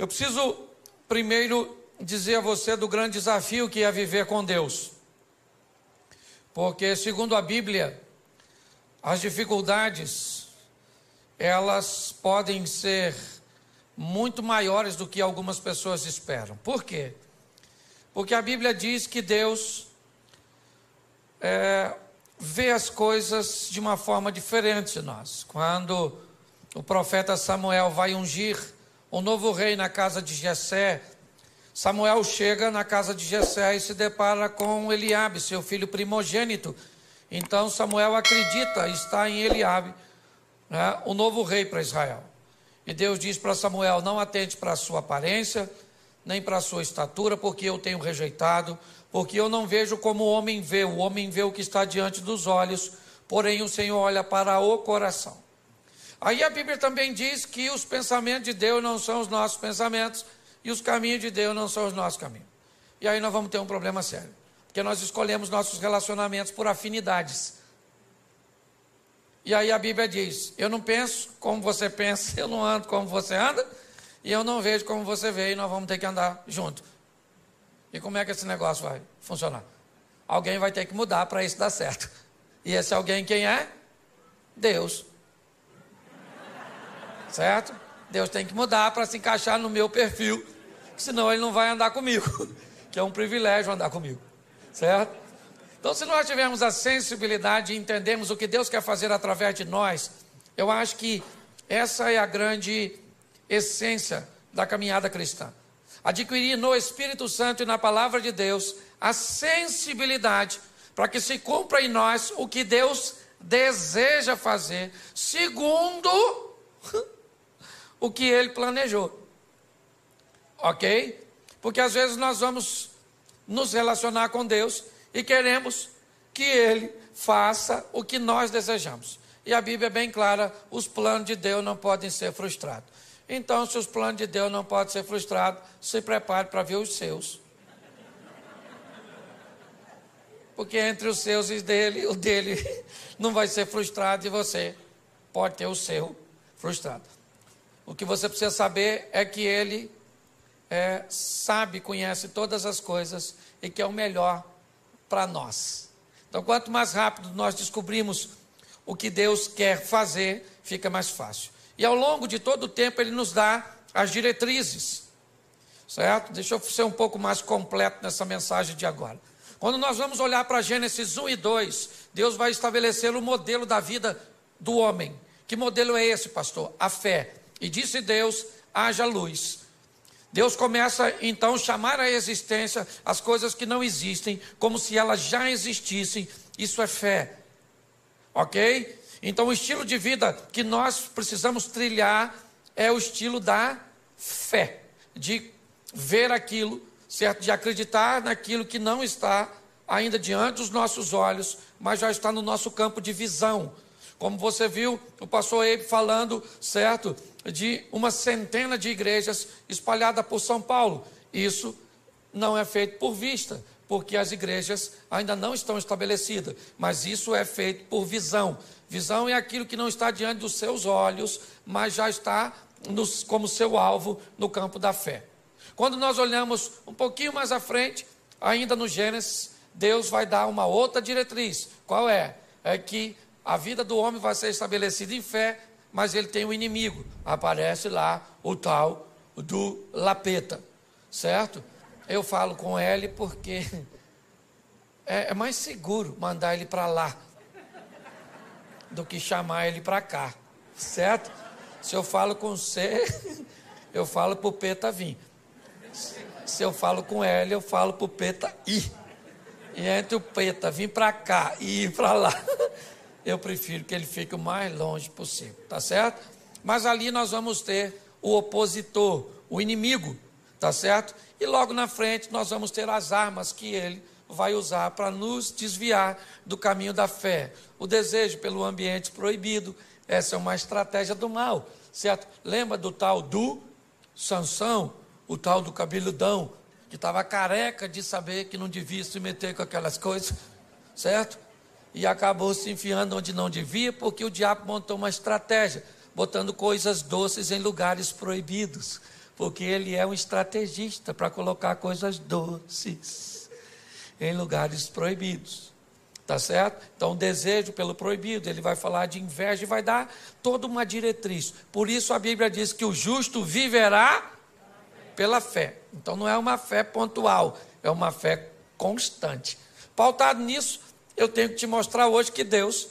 Eu preciso primeiro dizer a você do grande desafio que é viver com Deus. Porque, segundo a Bíblia, as dificuldades elas podem ser muito maiores do que algumas pessoas esperam. Por quê? Porque a Bíblia diz que Deus é, vê as coisas de uma forma diferente de nós. Quando o profeta Samuel vai ungir um novo rei na casa de Jessé, Samuel chega na casa de Jessé e se depara com Eliabe, seu filho primogênito. Então Samuel acredita, está em Eliabe, né, o novo rei para Israel. E Deus diz para Samuel: não atente para a sua aparência, nem para a sua estatura, porque eu tenho rejeitado, porque eu não vejo como o homem vê, o homem vê o que está diante dos olhos, porém o Senhor olha para o coração. Aí a Bíblia também diz que os pensamentos de Deus não são os nossos pensamentos e os caminhos de Deus não são os nossos caminhos. E aí nós vamos ter um problema sério, porque nós escolhemos nossos relacionamentos por afinidades. E aí a Bíblia diz: Eu não penso como você pensa, eu não ando como você anda, e eu não vejo como você vê, e nós vamos ter que andar junto. E como é que esse negócio vai funcionar? Alguém vai ter que mudar para isso dar certo. E esse alguém quem é? Deus. Certo? Deus tem que mudar para se encaixar no meu perfil, senão ele não vai andar comigo, que é um privilégio andar comigo. Certo? Então, se nós tivermos a sensibilidade e entendemos o que Deus quer fazer através de nós, eu acho que essa é a grande essência da caminhada cristã adquirir no Espírito Santo e na palavra de Deus a sensibilidade para que se cumpra em nós o que Deus deseja fazer, segundo o que ele planejou. Ok? Porque às vezes nós vamos nos relacionar com Deus e queremos que Ele faça o que nós desejamos. E a Bíblia é bem clara: os planos de Deus não podem ser frustrados. Então, se os planos de Deus não podem ser frustrados, se prepare para ver os seus. Porque entre os seus e dele, o dele não vai ser frustrado e você pode ter o seu frustrado. O que você precisa saber é que ele é, sabe, conhece todas as coisas e que é o melhor para nós. Então, quanto mais rápido nós descobrimos o que Deus quer fazer, fica mais fácil. E ao longo de todo o tempo ele nos dá as diretrizes. Certo? Deixa eu ser um pouco mais completo nessa mensagem de agora. Quando nós vamos olhar para Gênesis 1 e 2, Deus vai estabelecer o modelo da vida do homem. Que modelo é esse, pastor? A fé. E disse Deus: haja luz. Deus começa então a chamar à existência as coisas que não existem, como se elas já existissem. Isso é fé. Ok? Então, o estilo de vida que nós precisamos trilhar é o estilo da fé, de ver aquilo, certo? De acreditar naquilo que não está ainda diante dos nossos olhos, mas já está no nosso campo de visão. Como você viu, o pastor Eibe falando, certo? De uma centena de igrejas espalhadas por São Paulo. Isso não é feito por vista, porque as igrejas ainda não estão estabelecidas, mas isso é feito por visão. Visão é aquilo que não está diante dos seus olhos, mas já está nos, como seu alvo no campo da fé. Quando nós olhamos um pouquinho mais à frente, ainda no Gênesis, Deus vai dar uma outra diretriz. Qual é? É que a vida do homem vai ser estabelecida em fé, mas ele tem um inimigo. Aparece lá o tal do lapeta, certo? Eu falo com ele porque é, é mais seguro mandar ele para lá do que chamar ele para cá, certo? Se eu falo com C, eu falo para o Peta vir. Se eu falo com L, eu falo para o Peta ir. E entre o Peta vir para cá e ir para lá, eu prefiro que ele fique o mais longe possível, tá certo? Mas ali nós vamos ter o opositor, o inimigo, tá certo? E logo na frente nós vamos ter as armas que ele vai usar para nos desviar do caminho da fé. O desejo pelo ambiente proibido, essa é uma estratégia do mal, certo? Lembra do tal do Sansão, o tal do cabeludão, que estava careca de saber que não devia se meter com aquelas coisas, certo? E acabou se enfiando onde não devia, porque o diabo montou uma estratégia, botando coisas doces em lugares proibidos Porque ele é um estrategista para colocar coisas doces em lugares proibidos. Tá certo? Então, o desejo pelo proibido, ele vai falar de inveja e vai dar toda uma diretriz. Por isso a Bíblia diz que o justo viverá pela fé. Então, não é uma fé pontual, é uma fé constante. Pautado nisso, eu tenho que te mostrar hoje que Deus,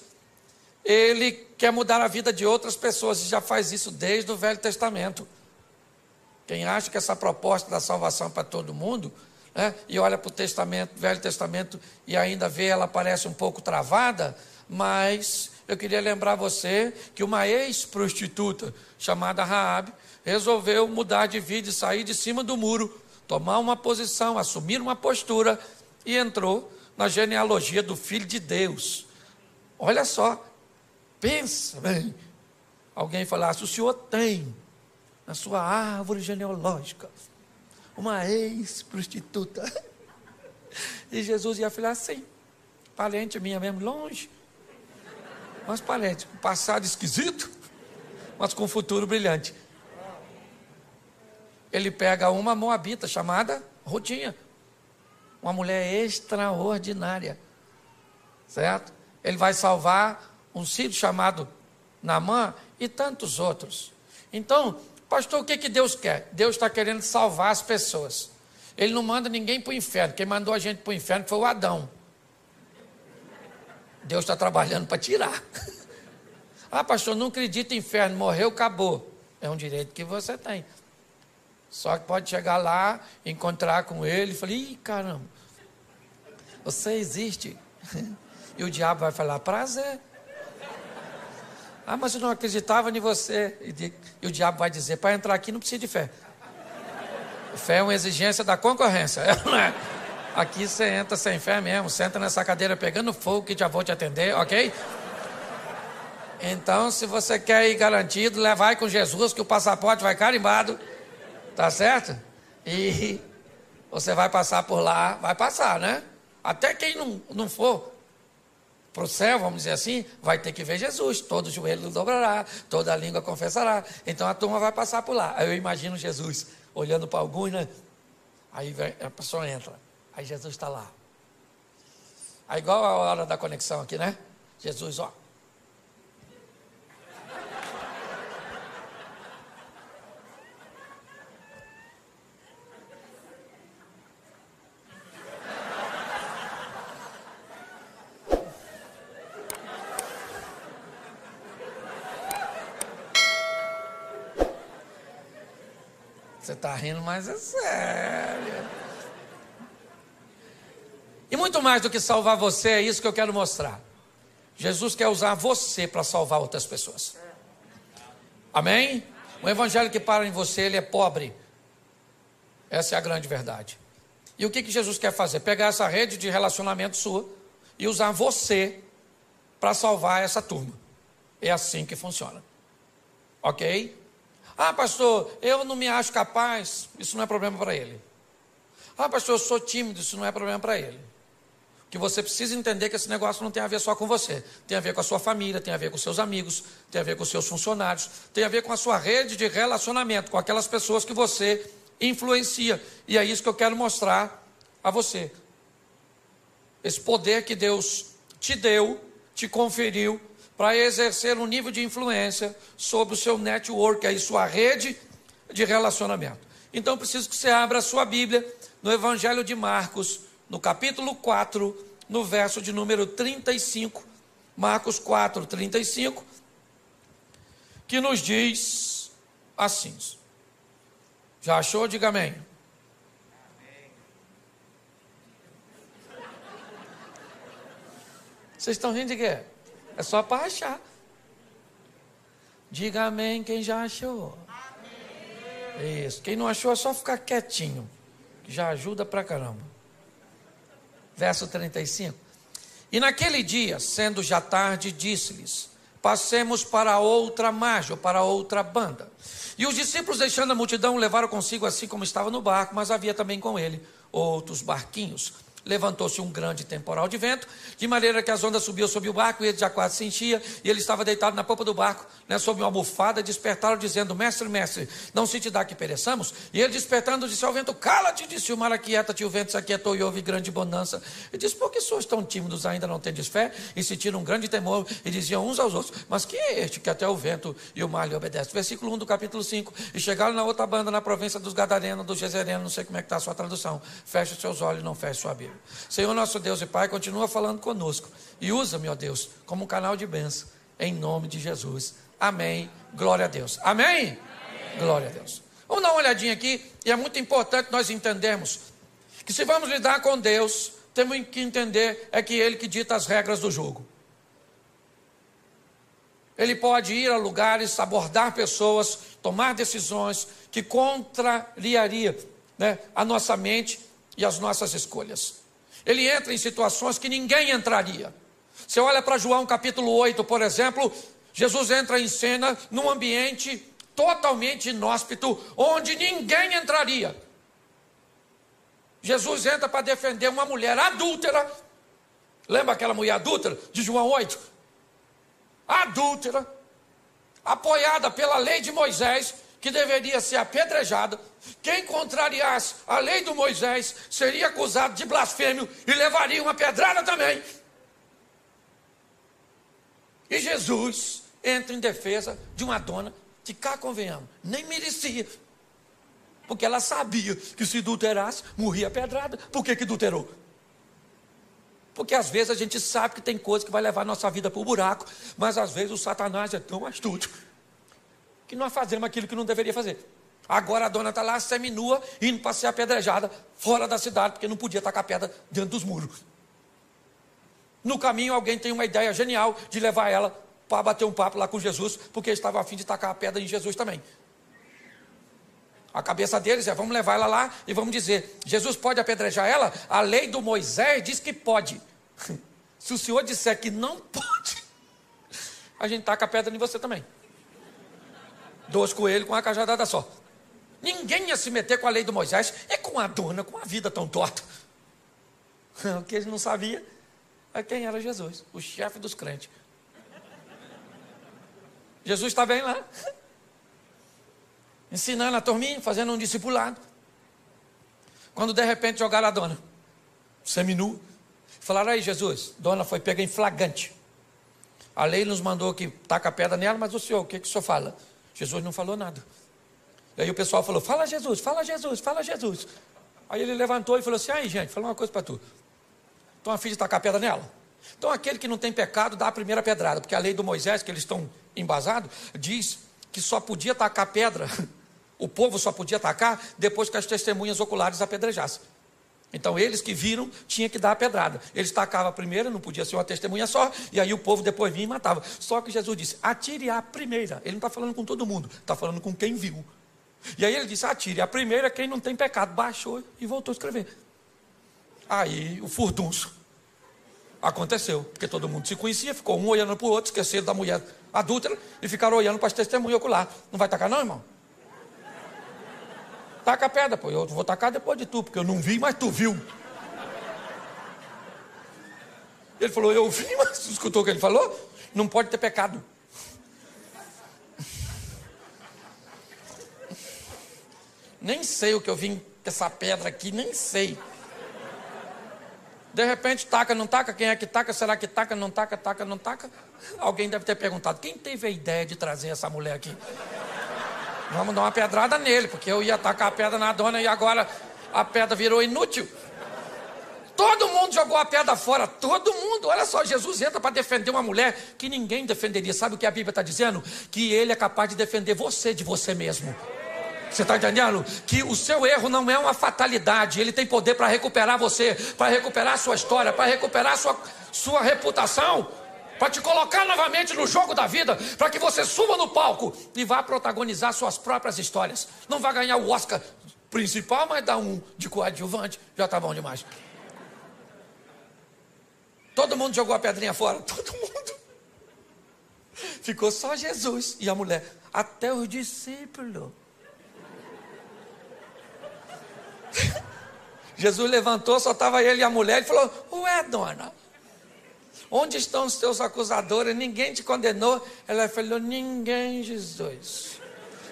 Ele quer mudar a vida de outras pessoas e já faz isso desde o Velho Testamento. Quem acha que essa proposta da salvação é para todo mundo, né, e olha para o Testamento, Velho Testamento, e ainda vê ela parece um pouco travada, mas eu queria lembrar você que uma ex-prostituta chamada Raab resolveu mudar de vida e sair de cima do muro, tomar uma posição, assumir uma postura e entrou na genealogia do Filho de Deus. Olha só, pensa bem. Alguém falasse: o senhor tem na sua árvore genealógica uma ex-prostituta. E Jesus ia falar assim: parente minha mesmo, longe. Mas parente, com passado esquisito, mas com futuro brilhante. Ele pega uma moabita chamada Rodinha uma mulher extraordinária, certo? Ele vai salvar um filho chamado Namã e tantos outros. Então, pastor, o que, que Deus quer? Deus está querendo salvar as pessoas. Ele não manda ninguém para o inferno. Quem mandou a gente para o inferno foi o Adão. Deus está trabalhando para tirar. ah, pastor, não acredito em inferno, morreu, acabou. É um direito que você tem. Só que pode chegar lá, encontrar com ele e falar: ih, caramba, você existe. E o diabo vai falar: prazer. Ah, mas eu não acreditava em você. E o diabo vai dizer: para entrar aqui não precisa de fé. Fé é uma exigência da concorrência. É? Aqui você entra sem fé mesmo, senta nessa cadeira pegando fogo que já vou te atender, ok? Então, se você quer ir garantido, levai com Jesus que o passaporte vai carimbado. Tá certo? E você vai passar por lá, vai passar, né? Até quem não, não for para o céu, vamos dizer assim, vai ter que ver Jesus. Todo joelho dobrará, toda língua confessará. Então a turma vai passar por lá. Aí eu imagino Jesus olhando para alguns, né? Aí a pessoa entra. Aí Jesus está lá. Aí igual a hora da conexão aqui, né? Jesus, ó. Está rindo, mas é sério. E muito mais do que salvar você, é isso que eu quero mostrar. Jesus quer usar você para salvar outras pessoas. Amém? O evangelho que para em você, ele é pobre. Essa é a grande verdade. E o que, que Jesus quer fazer? Pegar essa rede de relacionamento sua e usar você para salvar essa turma. É assim que funciona. Ok? Ah, pastor, eu não me acho capaz. Isso não é problema para ele. Ah, pastor, eu sou tímido. Isso não é problema para ele. Que você precisa entender que esse negócio não tem a ver só com você. Tem a ver com a sua família, tem a ver com seus amigos, tem a ver com seus funcionários, tem a ver com a sua rede de relacionamento, com aquelas pessoas que você influencia. E é isso que eu quero mostrar a você. Esse poder que Deus te deu, te conferiu, para exercer um nível de influência sobre o seu network, aí sua rede de relacionamento. Então preciso que você abra a sua Bíblia no Evangelho de Marcos, no capítulo 4, no verso de número 35. Marcos 4, 35, que nos diz assim. Já achou? Diga amém. Vocês estão rindo de quê? É só para achar. Diga amém quem já achou. Amém. Isso. Quem não achou é só ficar quietinho. Que já ajuda pra caramba. Verso 35. E naquele dia, sendo já tarde, disse-lhes: Passemos para outra margem, ou para outra banda. E os discípulos, deixando a multidão, levaram consigo assim como estava no barco, mas havia também com ele outros barquinhos. Levantou-se um grande temporal de vento, de maneira que as ondas subiam sobre o barco e ele já quase se enchia, e ele estava deitado na popa do barco, né, sob uma almofada, despertaram dizendo, mestre, mestre, não se te dá que pereçamos? E ele despertando disse ao vento, cala-te, disse o mar, aquieta-te, o vento se aquietou e houve grande bonança. E disse, por que sois tão tímidos, ainda não tendes fé? E sentiram um grande temor, e diziam uns aos outros, mas quem é este que até o vento e o mar lhe obedecem? Versículo 1 do capítulo 5, e chegaram na outra banda, na província dos Gadarenos, dos Gezerenos, não sei como é que está a sua tradução, feche os seus olhos, não feche sua Bíblia. Senhor nosso Deus e Pai, continua falando conosco e usa, meu Deus, como um canal de bênção, em nome de Jesus. Amém. Glória a Deus. Amém? Amém? Glória a Deus. Vamos dar uma olhadinha aqui, e é muito importante nós entendermos que se vamos lidar com Deus, temos que entender é que Ele que dita as regras do jogo. Ele pode ir a lugares, abordar pessoas, tomar decisões que contrariaria né, a nossa mente e as nossas escolhas. Ele entra em situações que ninguém entraria. Você olha para João capítulo 8, por exemplo, Jesus entra em cena num ambiente totalmente inóspito, onde ninguém entraria. Jesus entra para defender uma mulher adúltera. Lembra aquela mulher adúltera de João 8? Adúltera, apoiada pela lei de Moisés, que deveria ser apedrejada. Quem contrariasse a lei do Moisés seria acusado de blasfêmio e levaria uma pedrada também. E Jesus entra em defesa de uma dona que cá convenhamos, nem merecia. Porque ela sabia que se adulterasse, morria pedrada. Por que, que adulterou? Porque às vezes a gente sabe que tem coisa que vai levar a nossa vida para o buraco, mas às vezes o Satanás é tão astuto que nós fazemos aquilo que não deveria fazer. Agora a dona está lá seminua, indo para ser apedrejada fora da cidade, porque não podia tacar pedra dentro dos muros. No caminho, alguém tem uma ideia genial de levar ela para bater um papo lá com Jesus, porque estava afim de tacar a pedra em Jesus também. A cabeça deles é: vamos levar ela lá e vamos dizer: Jesus pode apedrejar ela? A lei do Moisés diz que pode. Se o senhor disser que não pode, a gente taca a pedra em você também dois coelhos com uma cajadada só. Ninguém ia se meter com a lei do Moisés, é com a dona, com a vida tão torta. O que eles não sabiam é quem era Jesus, o chefe dos crentes. Jesus está bem lá, ensinando a turminha, fazendo um discipulado. Quando de repente jogaram a dona, seminu, falaram aí, Jesus, dona foi pega em flagrante. A lei nos mandou que taca a pedra nela, mas o senhor, o que, que o senhor fala? Jesus não falou nada. E aí o pessoal falou: Fala Jesus, fala Jesus, fala Jesus. Aí ele levantou e falou assim: Aí, gente, fala uma coisa para tu. Então a filha está com a pedra nela. Então aquele que não tem pecado dá a primeira pedrada, porque a lei do Moisés, que eles estão embasados, diz que só podia tacar pedra, o povo só podia atacar depois que as testemunhas oculares apedrejassem. Então eles que viram tinha que dar a pedrada. Eles tacavam a primeira, não podia ser uma testemunha só, e aí o povo depois vinha e matava. Só que Jesus disse: atire a primeira. Ele não está falando com todo mundo, está falando com quem viu. E aí ele disse: atire a primeira, quem não tem pecado. Baixou e voltou a escrever. Aí o furdunço aconteceu, porque todo mundo se conhecia, ficou um olhando para o outro, esqueceram da mulher adúltera e ficaram olhando para as testemunhas ocular. Não vai tacar, não, irmão? Taca a pedra, pô. Eu vou tacar depois de tu, porque eu não vi, mas tu viu. Ele falou, eu vi, mas tu escutou o que ele falou? Não pode ter pecado. Nem sei o que eu vim com essa pedra aqui, nem sei. De repente, taca, não taca? Quem é que taca? Será que taca, não taca, taca, não taca? Alguém deve ter perguntado: quem teve a ideia de trazer essa mulher aqui? Vamos dar uma pedrada nele, porque eu ia tacar a pedra na dona e agora a pedra virou inútil. Todo mundo jogou a pedra fora, todo mundo. Olha só, Jesus entra para defender uma mulher que ninguém defenderia. Sabe o que a Bíblia está dizendo? Que ele é capaz de defender você de você mesmo. Você está entendendo? Que o seu erro não é uma fatalidade. Ele tem poder para recuperar você, para recuperar sua história, para recuperar sua, sua reputação para te colocar novamente no jogo da vida, para que você suba no palco e vá protagonizar suas próprias histórias. Não vai ganhar o Oscar principal, mas dá um de coadjuvante, já está bom demais. Todo mundo jogou a pedrinha fora, todo mundo. Ficou só Jesus e a mulher, até os discípulos. Jesus levantou, só estava ele e a mulher, e falou: Ué, dona, onde estão os teus acusadores? Ninguém te condenou? Ela falou: Ninguém, Jesus.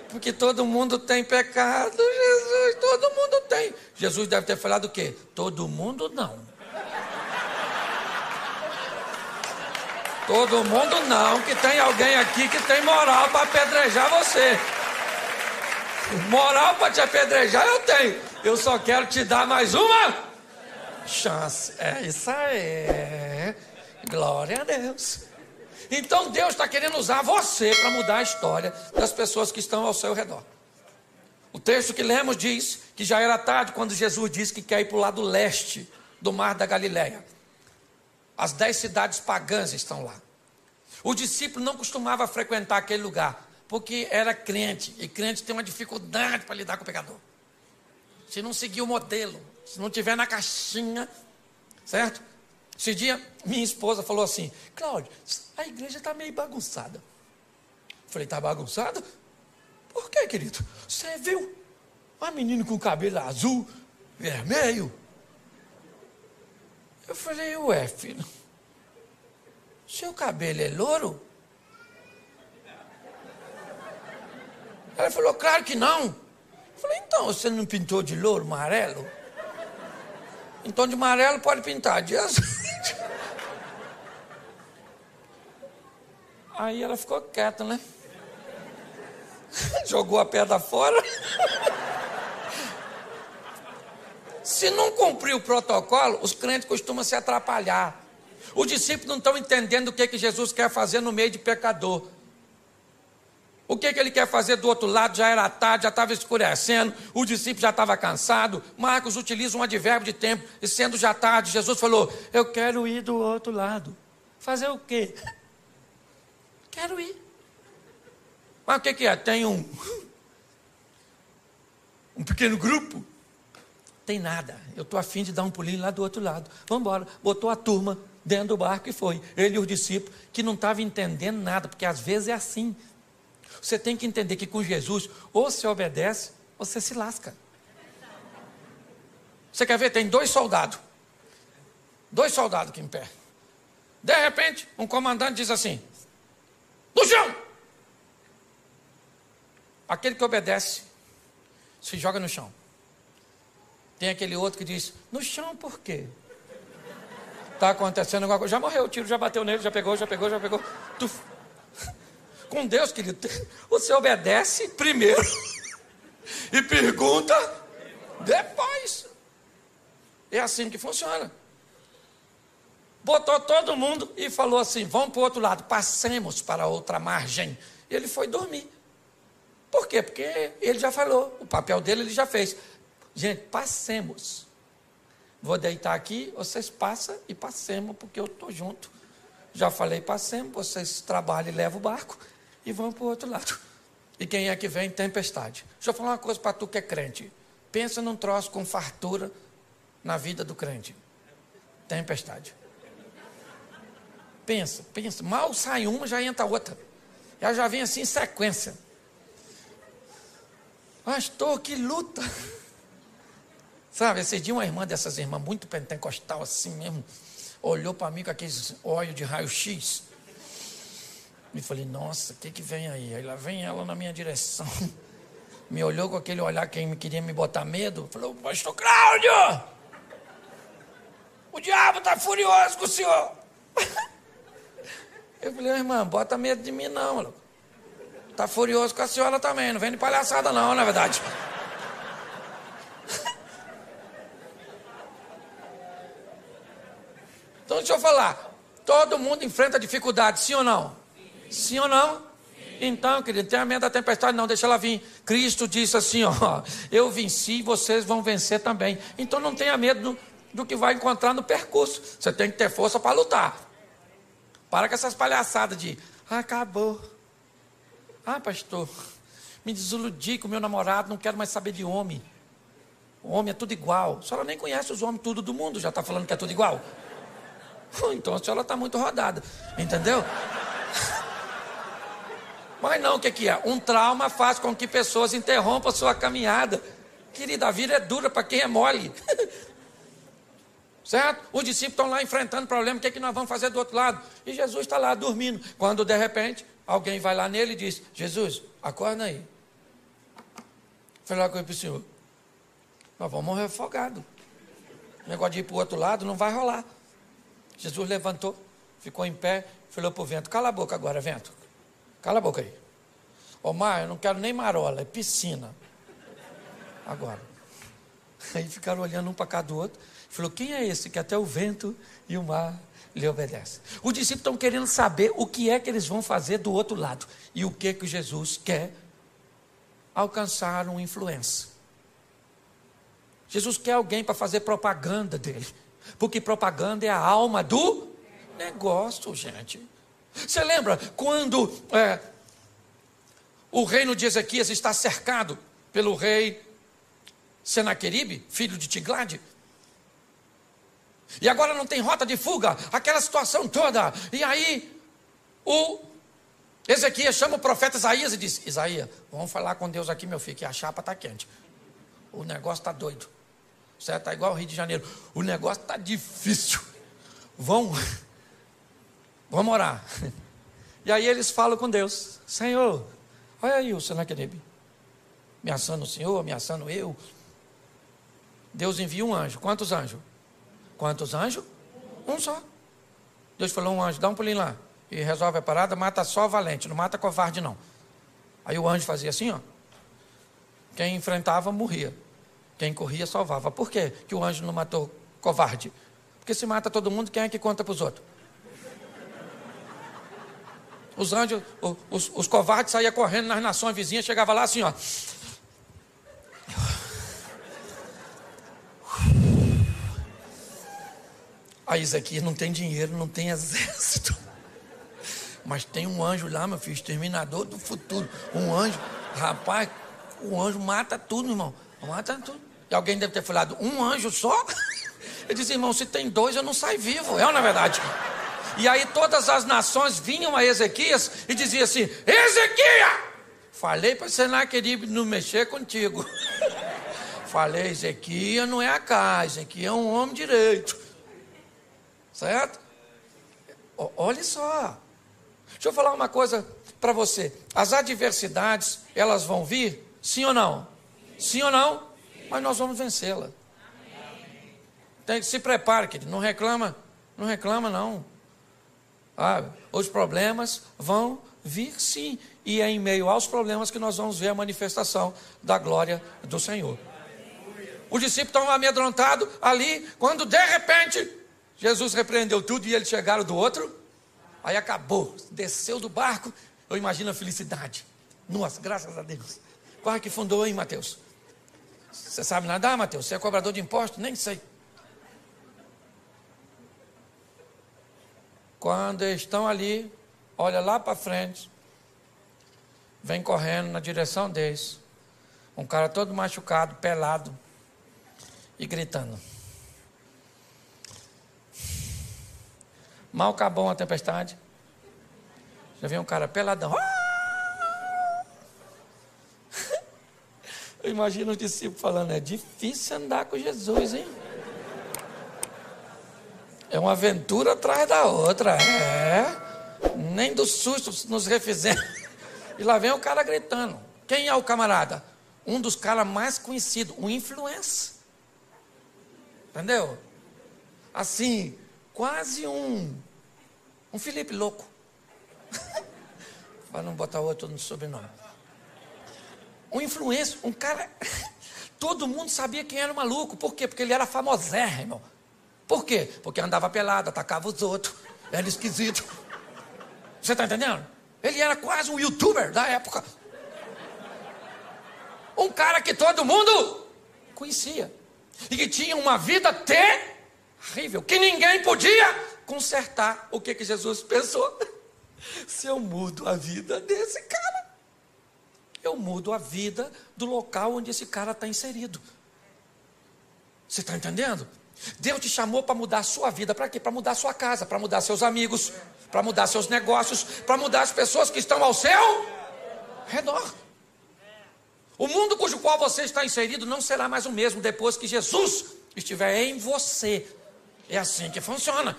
Porque todo mundo tem pecado, Jesus, todo mundo tem. Jesus deve ter falado o quê? Todo mundo não. Todo mundo não, que tem alguém aqui que tem moral para apedrejar você. Moral para te apedrejar eu tenho. Eu só quero te dar mais uma chance. É isso aí. Glória a Deus. Então Deus está querendo usar você para mudar a história das pessoas que estão ao seu redor. O texto que lemos diz que já era tarde quando Jesus disse que quer ir para o lado leste do mar da Galileia. As dez cidades pagãs estão lá. O discípulo não costumava frequentar aquele lugar, porque era crente, e crente tem uma dificuldade para lidar com o pecador. Se não seguir o modelo, se não tiver na caixinha, certo? Esse dia, minha esposa falou assim: Cláudio, a igreja está meio bagunçada. falei: está bagunçada? Por que, querido? Você viu uma menina com cabelo azul, vermelho? Eu falei: Ué, filho, seu cabelo é louro? Ela falou: Claro que não. Eu falei: Então, você não pintou de louro, amarelo? Então, de amarelo pode pintar, de azul. Aí ela ficou quieta, né? Jogou a pedra fora. Se não cumprir o protocolo, os crentes costumam se atrapalhar. Os discípulos não estão entendendo o que, que Jesus quer fazer no meio de pecador. O que, que ele quer fazer do outro lado? Já era tarde, já estava escurecendo, o discípulo já estava cansado. Marcos utiliza um advérbio de tempo, e sendo já tarde, Jesus falou: Eu quero ir do outro lado. Fazer o quê? Quero ir. Mas o que, que é? Tem um. Um pequeno grupo? Tem nada. Eu estou afim de dar um pulinho lá do outro lado. Vamos embora. Botou a turma dentro do barco e foi. Ele e os discípulos, que não estavam entendendo nada, porque às vezes é assim. Você tem que entender que com Jesus, ou você obedece, ou você se lasca. Você quer ver? Tem dois soldados. Dois soldados aqui em pé. De repente, um comandante diz assim: No chão! Aquele que obedece se joga no chão. Tem aquele outro que diz: No chão por quê? Está acontecendo alguma coisa. Já morreu, o tiro já bateu nele, já pegou, já pegou, já pegou. Tu... Com Deus, querido, você obedece primeiro e pergunta depois. É assim que funciona. Botou todo mundo e falou assim: vamos para o outro lado, passemos para outra margem. Ele foi dormir. Por quê? Porque ele já falou, o papel dele ele já fez. Gente, passemos. Vou deitar aqui, vocês passam e passemos, porque eu estou junto. Já falei, passemos, vocês trabalham e levam o barco e vão para o outro lado. E quem é que vem? Tempestade. Deixa eu falar uma coisa para tu que é crente. Pensa num troço com fartura na vida do crente. Tempestade. Pensa, pensa. Mal sai uma, já entra outra. Ela já vem assim em sequência. Pastor, que luta. Sabe, esse dia uma irmã dessas irmãs muito pentecostal assim mesmo, olhou para mim com aqueles óleo de raio-x. E falei, nossa, o que que vem aí? Aí lá vem ela na minha direção. Me olhou com aquele olhar que queria me botar medo. Falou, pastor Cláudio! O diabo está furioso com o senhor. Eu falei, irmã, bota medo de mim não. Está furioso com a senhora também. Não vem de palhaçada não, na verdade. Então deixa eu falar. Todo mundo enfrenta dificuldade, sim ou não? Sim, sim ou não? Então, querido, tenha medo da tempestade, não, deixa ela vir. Cristo disse assim: ó, eu venci, vocês vão vencer também. Então não tenha medo do, do que vai encontrar no percurso. Você tem que ter força para lutar. Para com essas palhaçadas de ah, acabou. Ah, pastor, me desiludi com meu namorado, não quero mais saber de homem. Homem é tudo igual. A senhora nem conhece os homens tudo do mundo, já está falando que é tudo igual. Então a senhora está muito rodada, entendeu? Mas não, o que, que é? Um trauma faz com que pessoas interrompam sua caminhada. Querida, a vida é dura para quem é mole. Certo? Os discípulos estão lá enfrentando problema, o que, é que nós vamos fazer do outro lado? E Jesus está lá dormindo. Quando de repente alguém vai lá nele e diz: Jesus, acorda aí. Falei lá com ele para o senhor: Nós vamos morrer afogado. O negócio de ir para o outro lado não vai rolar. Jesus levantou, ficou em pé, falou para o vento: Cala a boca agora, vento. Cala a boca aí. Ô mar, eu não quero nem marola, é piscina. Agora. Aí ficaram olhando um para cada do outro. Falou: Quem é esse que até o vento e o mar lhe obedecem? Os discípulos estão querendo saber o que é que eles vão fazer do outro lado e o que que Jesus quer alcançar uma influência. Jesus quer alguém para fazer propaganda dele, porque propaganda é a alma do negócio, gente. Você lembra quando é, o reino de Ezequias está cercado pelo rei Senaqueribe, filho de Tiglade? E agora não tem rota de fuga, aquela situação toda. E aí, o Ezequias chama o profeta Isaías e diz: Isaías, vamos falar com Deus aqui, meu filho, que a chapa está quente. O negócio está doido. Certo? Está igual o Rio de Janeiro. O negócio está difícil. Vamos, vamos orar. E aí eles falam com Deus: Senhor, olha aí o Senaqueribe. Ameaçando o Senhor, ameaçando eu. Deus envia um anjo. Quantos anjos? Quantos anjos? Um só. Deus falou: um anjo, dá um pulinho lá. E resolve a parada, mata só valente, não mata covarde, não. Aí o anjo fazia assim, ó. Quem enfrentava morria. Quem corria salvava. Por quê que o anjo não matou covarde? Porque se mata todo mundo, quem é que conta para os outros? Os anjos, os, os covardes saíam correndo nas nações vizinhas, chegava lá assim, ó. Aí Ezequias não tem dinheiro, não tem exército. Mas tem um anjo lá, meu filho, exterminador do futuro. Um anjo, rapaz, o anjo mata tudo, irmão. Mata tudo. E alguém deve ter falado, um anjo só? Ele disse, irmão, se tem dois, eu não saio vivo. É ou não é verdade? E aí todas as nações vinham a Ezequias e diziam assim: Ezequias! Falei para Senaqueribe não mexer contigo. Falei, Ezequias não é a casa, Ezequias é um homem direito. Certo? O, olha só. Deixa eu falar uma coisa para você. As adversidades, elas vão vir? Sim ou não? Sim ou não? Mas nós vamos vencê-la. Tem que se prepare, querido. Não reclama, não reclama não. Ah, os problemas vão vir sim. E é em meio aos problemas que nós vamos ver a manifestação da glória do Senhor. Os discípulos estão amedrontados ali, quando de repente Jesus repreendeu tudo e eles chegaram do outro. Aí acabou, desceu do barco. Eu imagino a felicidade. Nossa, graças a Deus. Quase que fundou, hein, Mateus? Você sabe nadar, Mateus? Você é cobrador de impostos? Nem sei. Quando estão ali, olha lá para frente, vem correndo na direção deles. Um cara todo machucado, pelado e gritando. Mal acabou a tempestade. Já viu um cara peladão. Eu imagino os discípulos falando: é difícil andar com Jesus, hein? É uma aventura atrás da outra. É. Nem do susto nos refizemos. E lá vem o cara gritando. Quem é o camarada? Um dos caras mais conhecidos, um influencer. Entendeu? Assim, quase um um Felipe louco. Para não botar outro no sobrenome. Um influencer, um cara. Todo mundo sabia quem era o maluco. Por quê? Porque ele era famosérrimo. Por quê? Porque andava pelado, atacava os outros. Era esquisito. Você está entendendo? Ele era quase um youtuber da época. Um cara que todo mundo conhecia. E que tinha uma vida terrível. Que ninguém podia consertar o que, que Jesus pensou. Se eu mudo a vida desse cara, eu mudo a vida do local onde esse cara está inserido. Você está entendendo? Deus te chamou para mudar a sua vida, para quê? Para mudar a sua casa, para mudar seus amigos, para mudar seus negócios, para mudar as pessoas que estão ao seu redor. O mundo cujo qual você está inserido não será mais o mesmo depois que Jesus estiver em você. É assim que funciona.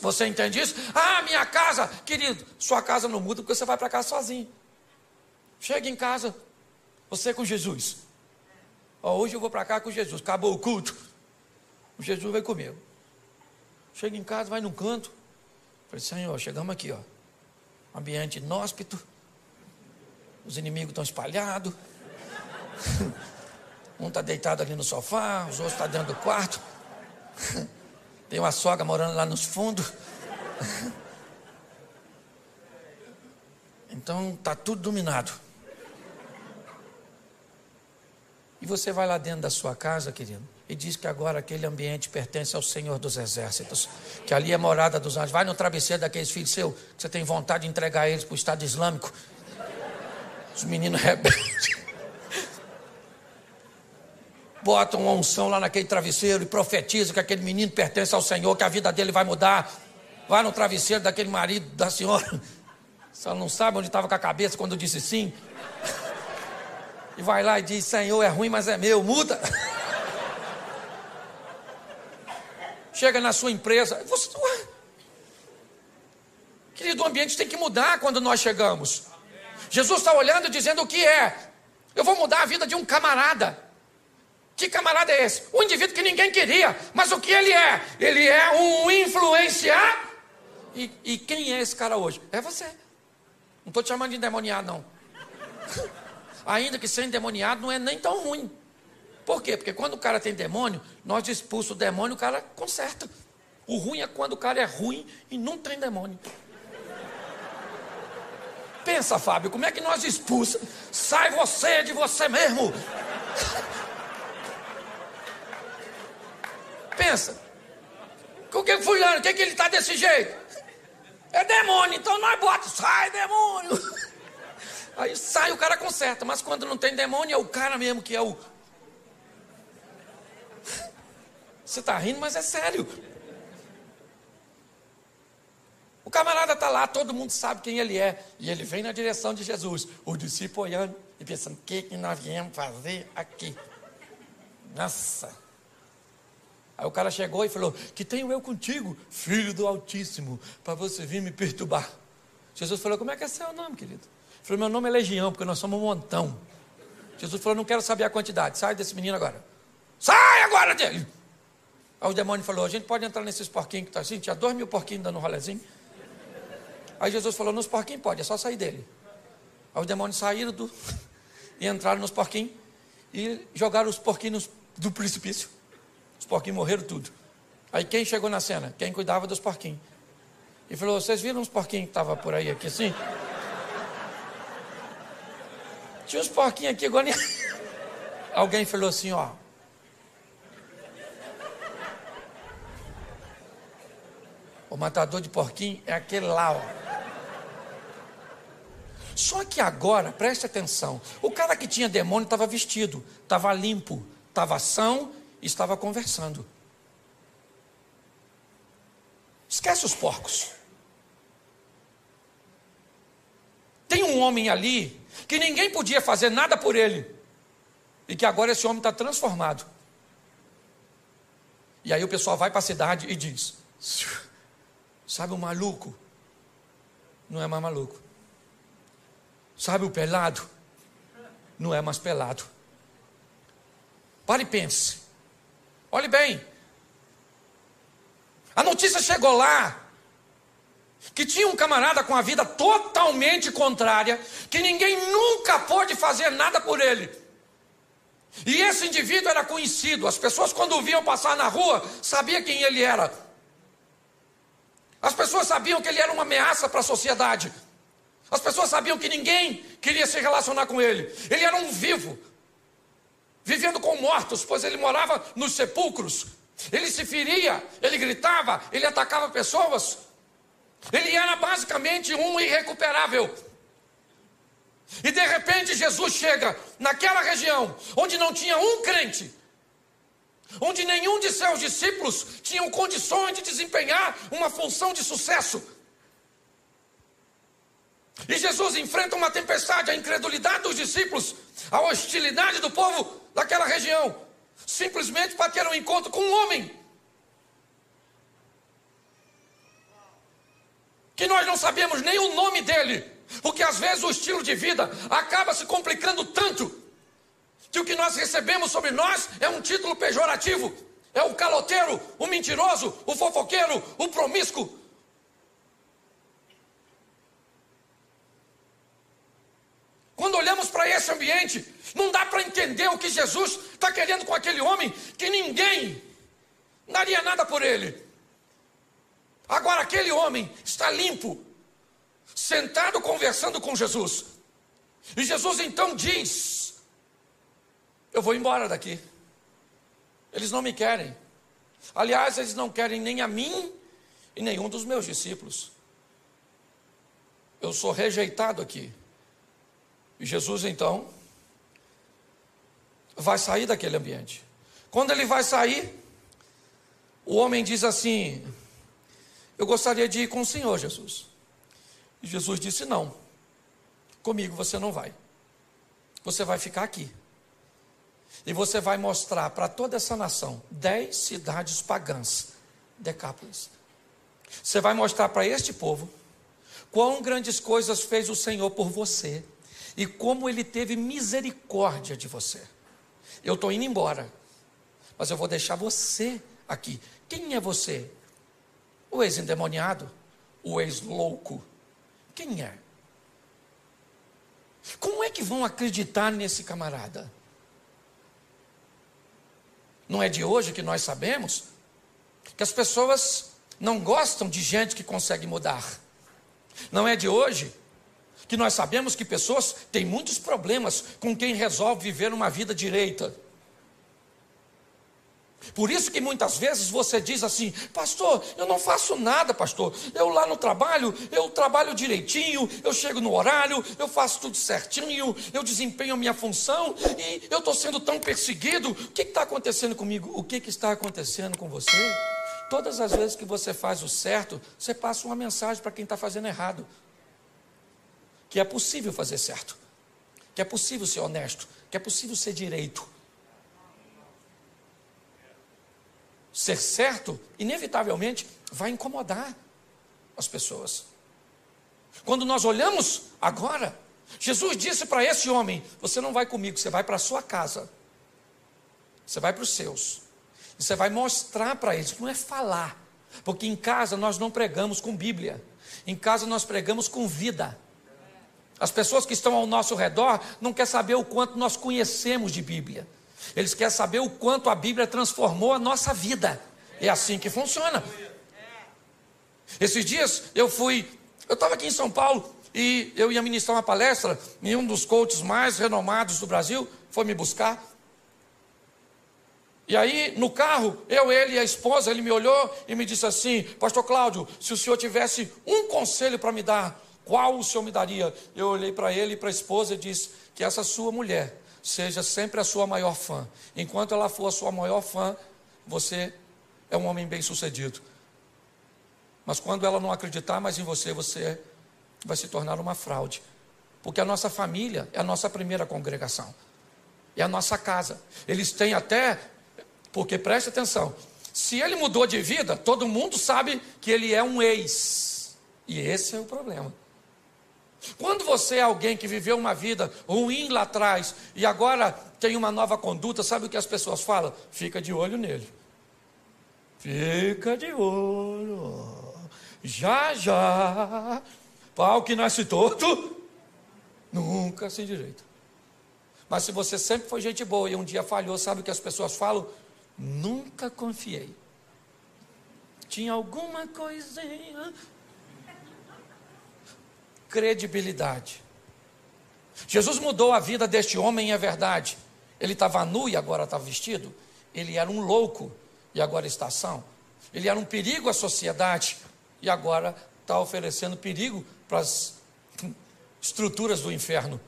Você entende isso? Ah, minha casa, querido, sua casa não muda porque você vai para casa sozinho. Chega em casa, você com Jesus. Hoje eu vou para cá com Jesus. Acabou o culto. O Jesus vai comigo. Chega em casa, vai num canto. Falei, Senhor, chegamos aqui, ó. Ambiente inóspito. Os inimigos estão espalhados. Um está deitado ali no sofá, os outros estão tá dentro do quarto. Tem uma sogra morando lá nos fundos. Então está tudo dominado. E você vai lá dentro da sua casa, querido, e diz que agora aquele ambiente pertence ao Senhor dos Exércitos, que ali é morada dos anjos. Vai no travesseiro daqueles filhos seus, que você tem vontade de entregar eles para o Estado Islâmico. Os meninos rebeldes. Bota uma unção lá naquele travesseiro e profetiza que aquele menino pertence ao Senhor, que a vida dele vai mudar. Vai no travesseiro daquele marido da senhora. Só não sabe onde estava com a cabeça quando disse sim e vai lá e diz: Senhor, é ruim, mas é meu, muda. Chega na sua empresa, você, querido, o ambiente tem que mudar quando nós chegamos. Jesus está olhando e dizendo o que é. Eu vou mudar a vida de um camarada. Que camarada é esse? Um indivíduo que ninguém queria, mas o que ele é? Ele é um influenciar. E, e quem é esse cara hoje? É você. Não estou te chamando de endemoniado, não ainda que ser endemoniado não é nem tão ruim. Por quê? Porque quando o cara tem demônio, nós expulsamos o demônio, o cara conserta. O ruim é quando o cara é ruim e não tem demônio. Pensa, Fábio, como é que nós expulsamos? Sai você de você mesmo. Pensa. O que fulano, o que, que ele está desse jeito? É demônio, então nós bota, sai demônio. Aí sai, o cara conserta, mas quando não tem demônio, é o cara mesmo que é o. Você está rindo, mas é sério. O camarada está lá, todo mundo sabe quem ele é. E ele vem na direção de Jesus. O discípulo olhando e pensando: o que, que nós viemos fazer aqui? Nossa. Aí o cara chegou e falou: Que tenho eu contigo, filho do Altíssimo, para você vir me perturbar. Jesus falou: Como é que é seu nome, querido? falou: Meu nome é Legião, porque nós somos um montão. Jesus falou: Não quero saber a quantidade, sai desse menino agora. Sai agora dele! Aí o demônio falou: A gente pode entrar nesses porquinhos que está assim? Tinha dois mil porquinhos dando um rolezinho. Aí Jesus falou: Nos porquinhos pode, é só sair dele. Aí os demônios saíram do, e entraram nos porquinhos e jogaram os porquinhos do precipício. Os porquinhos morreram tudo. Aí quem chegou na cena? Quem cuidava dos porquinhos. E falou: Vocês viram os porquinhos que estavam por aí aqui assim? Tinha uns porquinhos aqui agora. Alguém falou assim, ó. O matador de porquinho é aquele lá, ó. Só que agora, preste atenção, o cara que tinha demônio estava vestido, estava limpo, estava são estava conversando. Esquece os porcos. Tem um homem ali que ninguém podia fazer nada por ele, e que agora esse homem está transformado. E aí o pessoal vai para a cidade e diz: Sabe o maluco? Não é mais maluco. Sabe o pelado? Não é mais pelado. Pare e pense. Olhe bem. A notícia chegou lá que tinha um camarada com a vida totalmente contrária, que ninguém nunca pôde fazer nada por ele. E esse indivíduo era conhecido, as pessoas quando o viam passar na rua, sabiam quem ele era. As pessoas sabiam que ele era uma ameaça para a sociedade. As pessoas sabiam que ninguém queria se relacionar com ele. Ele era um vivo, vivendo com mortos, pois ele morava nos sepulcros. Ele se feria, ele gritava, ele atacava pessoas. Ele era basicamente um irrecuperável. E de repente Jesus chega naquela região onde não tinha um crente, onde nenhum de seus discípulos tinham condições de desempenhar uma função de sucesso. E Jesus enfrenta uma tempestade, a incredulidade dos discípulos, a hostilidade do povo daquela região, simplesmente para ter um encontro com um homem. Que nós não sabemos nem o nome dele, porque às vezes o estilo de vida acaba se complicando tanto que o que nós recebemos sobre nós é um título pejorativo. É o caloteiro, o mentiroso, o fofoqueiro, o promíscuo, Quando olhamos para esse ambiente, não dá para entender o que Jesus está querendo com aquele homem que ninguém daria nada por ele. Agora, aquele homem está limpo, sentado conversando com Jesus. E Jesus então diz: Eu vou embora daqui. Eles não me querem. Aliás, eles não querem nem a mim e nenhum dos meus discípulos. Eu sou rejeitado aqui. E Jesus então vai sair daquele ambiente. Quando ele vai sair, o homem diz assim: Eu gostaria de ir com o Senhor, Jesus. E Jesus disse: Não, comigo você não vai. Você vai ficar aqui. E você vai mostrar para toda essa nação dez cidades pagãs, Decápolis. Você vai mostrar para este povo quão grandes coisas fez o Senhor por você e como ele teve misericórdia de você. Eu estou indo embora, mas eu vou deixar você aqui. Quem é você? O ex-endemoniado? O ex-louco? Quem é? Como é que vão acreditar nesse camarada? Não é de hoje que nós sabemos que as pessoas não gostam de gente que consegue mudar. Não é de hoje que nós sabemos que pessoas têm muitos problemas com quem resolve viver uma vida direita. Por isso que muitas vezes você diz assim, pastor, eu não faço nada, pastor. Eu lá no trabalho, eu trabalho direitinho, eu chego no horário, eu faço tudo certinho, eu desempenho a minha função e eu estou sendo tão perseguido. O que está acontecendo comigo? O que, que está acontecendo com você? Todas as vezes que você faz o certo, você passa uma mensagem para quem está fazendo errado. Que é possível fazer certo, que é possível ser honesto, que é possível ser direito. ser certo, inevitavelmente vai incomodar as pessoas. Quando nós olhamos agora, Jesus disse para esse homem: Você não vai comigo, você vai para a sua casa, você vai para os seus, e você vai mostrar para eles, não é falar, porque em casa nós não pregamos com Bíblia, em casa nós pregamos com vida. As pessoas que estão ao nosso redor não querem saber o quanto nós conhecemos de Bíblia. Eles querem saber o quanto a Bíblia transformou a nossa vida. É assim que funciona. Esses dias eu fui, eu estava aqui em São Paulo e eu ia ministrar uma palestra e um dos coaches mais renomados do Brasil foi me buscar. E aí, no carro, eu, ele e a esposa, ele me olhou e me disse assim: Pastor Cláudio, se o senhor tivesse um conselho para me dar, qual o senhor me daria? Eu olhei para ele e para a esposa e disse: Que essa sua mulher seja sempre a sua maior fã. Enquanto ela for a sua maior fã, você é um homem bem-sucedido. Mas quando ela não acreditar mais em você, você vai se tornar uma fraude. Porque a nossa família é a nossa primeira congregação. É a nossa casa. Eles têm até, porque preste atenção, se ele mudou de vida, todo mundo sabe que ele é um ex. E esse é o problema. Quando você é alguém que viveu uma vida ruim lá atrás e agora tem uma nova conduta, sabe o que as pessoas falam? Fica de olho nele. Fica de olho. Já, já. Pau que nasce torto, nunca se direito. Mas se você sempre foi gente boa e um dia falhou, sabe o que as pessoas falam? Nunca confiei. Tinha alguma coisinha credibilidade. Jesus mudou a vida deste homem, é verdade. Ele estava nu e agora está vestido. Ele era um louco e agora está são. Ele era um perigo à sociedade e agora está oferecendo perigo para as estruturas do inferno.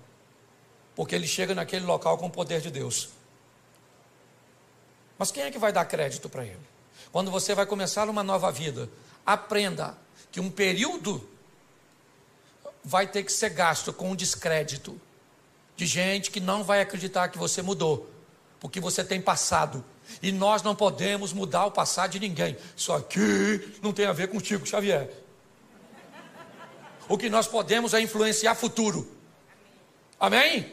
Porque ele chega naquele local com o poder de Deus. Mas quem é que vai dar crédito para ele? Quando você vai começar uma nova vida, aprenda que um período vai ter que ser gasto com descrédito de gente que não vai acreditar que você mudou, porque você tem passado. E nós não podemos mudar o passado de ninguém. Isso aqui não tem a ver contigo, Xavier. o que nós podemos é influenciar futuro. Amém?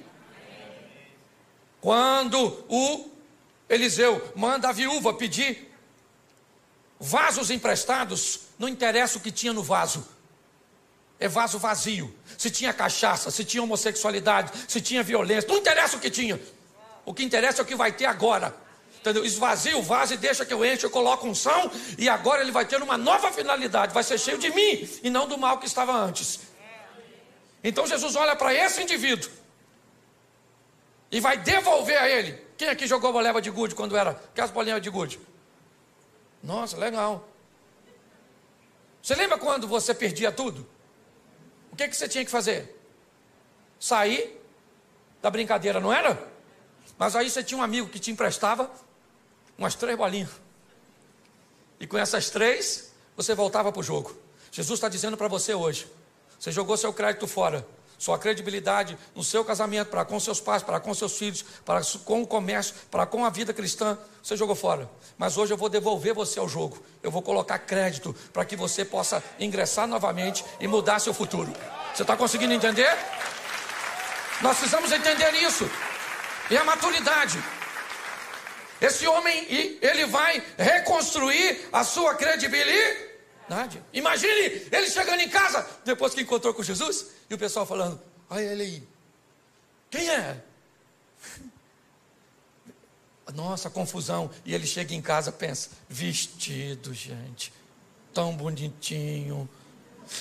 Quando o Eliseu manda a viúva pedir vasos emprestados, não interessa o que tinha no vaso, é vaso vazio. Se tinha cachaça, se tinha homossexualidade, se tinha violência, não interessa o que tinha. O que interessa é o que vai ter agora. Entendeu? Esvazia o vaso e deixa que eu enche, eu coloco um são, e agora ele vai ter uma nova finalidade, vai ser cheio de mim e não do mal que estava antes. Então Jesus olha para esse indivíduo e vai devolver a ele. Quem aqui jogou boleva de gude quando era? Aquelas bolinhas de gude? Nossa, legal. Você lembra quando você perdia tudo? O que, que você tinha que fazer? Sair da brincadeira, não era? Mas aí você tinha um amigo que te emprestava umas três bolinhas. E com essas três, você voltava para o jogo. Jesus está dizendo para você hoje: você jogou seu crédito fora sua credibilidade no seu casamento, para com seus pais, para com seus filhos, para com o comércio, para com a vida cristã, você jogou fora. Mas hoje eu vou devolver você ao jogo. Eu vou colocar crédito para que você possa ingressar novamente e mudar seu futuro. Você está conseguindo entender? Nós precisamos entender isso. E a maturidade. Esse homem, ele vai reconstruir a sua credibilidade Imagine ele chegando em casa, depois que encontrou com Jesus, e o pessoal falando: Olha ele aí. Quem é? Nossa, confusão. E ele chega em casa, pensa: Vestido, gente. Tão bonitinho.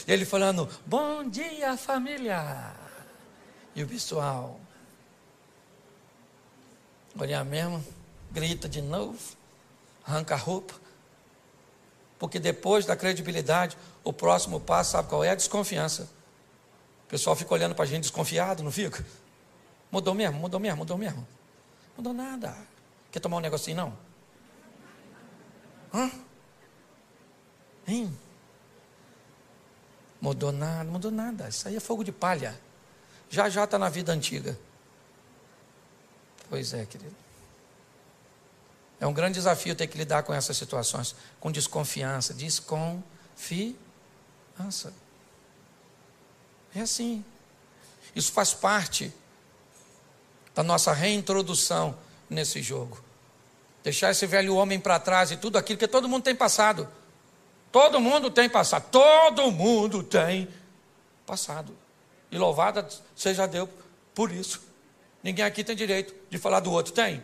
E ele falando: Bom dia, família. E o pessoal. Olha mesmo, grita de novo, arranca a roupa. Porque depois da credibilidade, o próximo passo, sabe qual é? A desconfiança. O pessoal fica olhando para a gente desconfiado, não fica? Mudou mesmo, mudou mesmo, mudou mesmo. Mudou nada. Quer tomar um negocinho, não? Hã? Hein? Mudou nada, mudou nada. Isso aí é fogo de palha. Já já está na vida antiga. Pois é, querido. É um grande desafio ter que lidar com essas situações, com desconfiança, desconfiança. É assim. Isso faz parte da nossa reintrodução nesse jogo. Deixar esse velho homem para trás e tudo aquilo que todo mundo tem passado. Todo mundo tem passado. Todo mundo tem passado. E louvada seja Deus por isso. Ninguém aqui tem direito de falar do outro. Tem?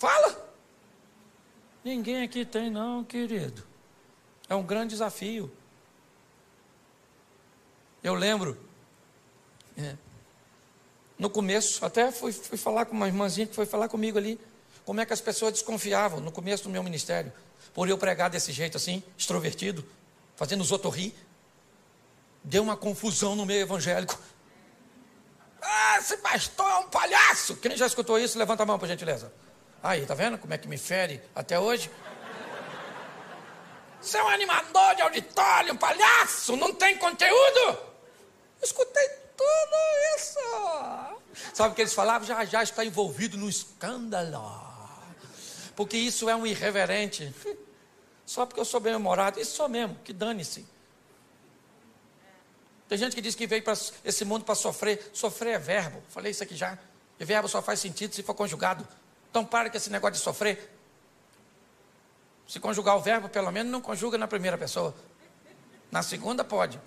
Fala. Ninguém aqui tem, não, querido. É um grande desafio. Eu lembro, é, no começo, até fui, fui falar com uma irmãzinha que foi falar comigo ali, como é que as pessoas desconfiavam no começo do meu ministério, por eu pregar desse jeito assim, extrovertido, fazendo os outros rir. Deu uma confusão no meio evangélico. Ah, esse pastor é um palhaço! Quem já escutou isso, levanta a mão, por gentileza. Aí, tá vendo como é que me fere até hoje? Você é um animador de auditório, um palhaço, não tem conteúdo? escutei tudo isso. Sabe o que eles falavam? Já já está envolvido no escândalo. Porque isso é um irreverente. Só porque eu sou bem-humorado. Isso sou mesmo, que dane-se. Tem gente que diz que veio para esse mundo para sofrer. Sofrer é verbo. Falei isso aqui já. E verbo só faz sentido se for conjugado. Então para com esse negócio de sofrer. Se conjugar o verbo, pelo menos não conjuga na primeira pessoa. Na segunda pode.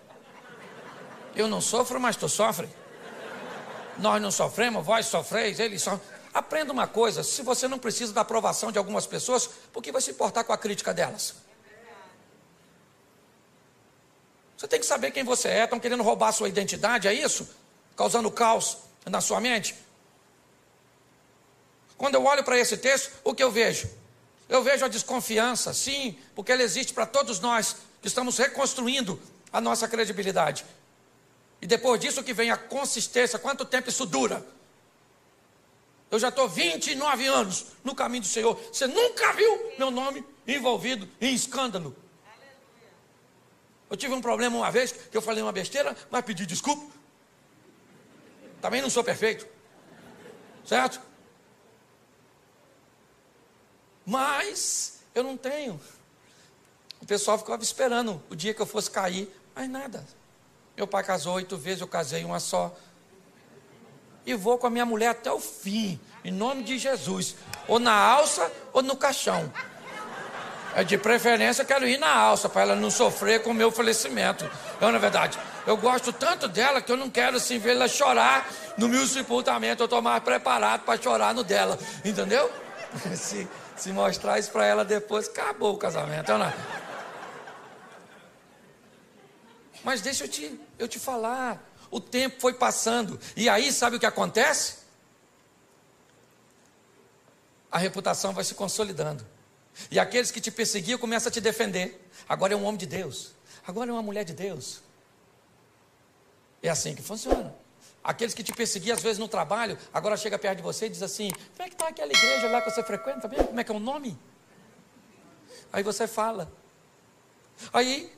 Eu não sofro, mas tu sofre. Nós não sofremos, vós sofreis, eles só. Aprenda uma coisa: se você não precisa da aprovação de algumas pessoas, por que vai se importar com a crítica delas? Você tem que saber quem você é. Estão querendo roubar a sua identidade, é isso? Causando caos na sua mente? Quando eu olho para esse texto, o que eu vejo? Eu vejo a desconfiança, sim, porque ela existe para todos nós que estamos reconstruindo a nossa credibilidade. E depois disso que vem a consistência, quanto tempo isso dura? Eu já estou 29 anos no caminho do Senhor. Você nunca viu meu nome envolvido em escândalo. Eu tive um problema uma vez que eu falei uma besteira, mas pedi desculpa. Também não sou perfeito. Certo? Mas eu não tenho. O pessoal ficava esperando o dia que eu fosse cair, mas nada. Meu pai casou oito vezes, eu casei uma só. E vou com a minha mulher até o fim, em nome de Jesus. Ou na alça ou no caixão. É de preferência, quero ir na alça, para ela não sofrer com o meu falecimento. Eu, na verdade, eu gosto tanto dela que eu não quero assim vê-la chorar no meu sepultamento. Eu estou mais preparado para chorar no dela. Entendeu? Se, se mostrar isso para ela depois, acabou o casamento. Eu não. Mas deixa eu te, eu te falar. O tempo foi passando. E aí, sabe o que acontece? A reputação vai se consolidando. E aqueles que te perseguiam começam a te defender. Agora é um homem de Deus. Agora é uma mulher de Deus. É assim que funciona. Aqueles que te perseguiam, às vezes, no trabalho, agora chega perto de você e diz assim: como é que está aquela igreja lá que você frequenta? Vendo? Como é que é o nome? Aí você fala. Aí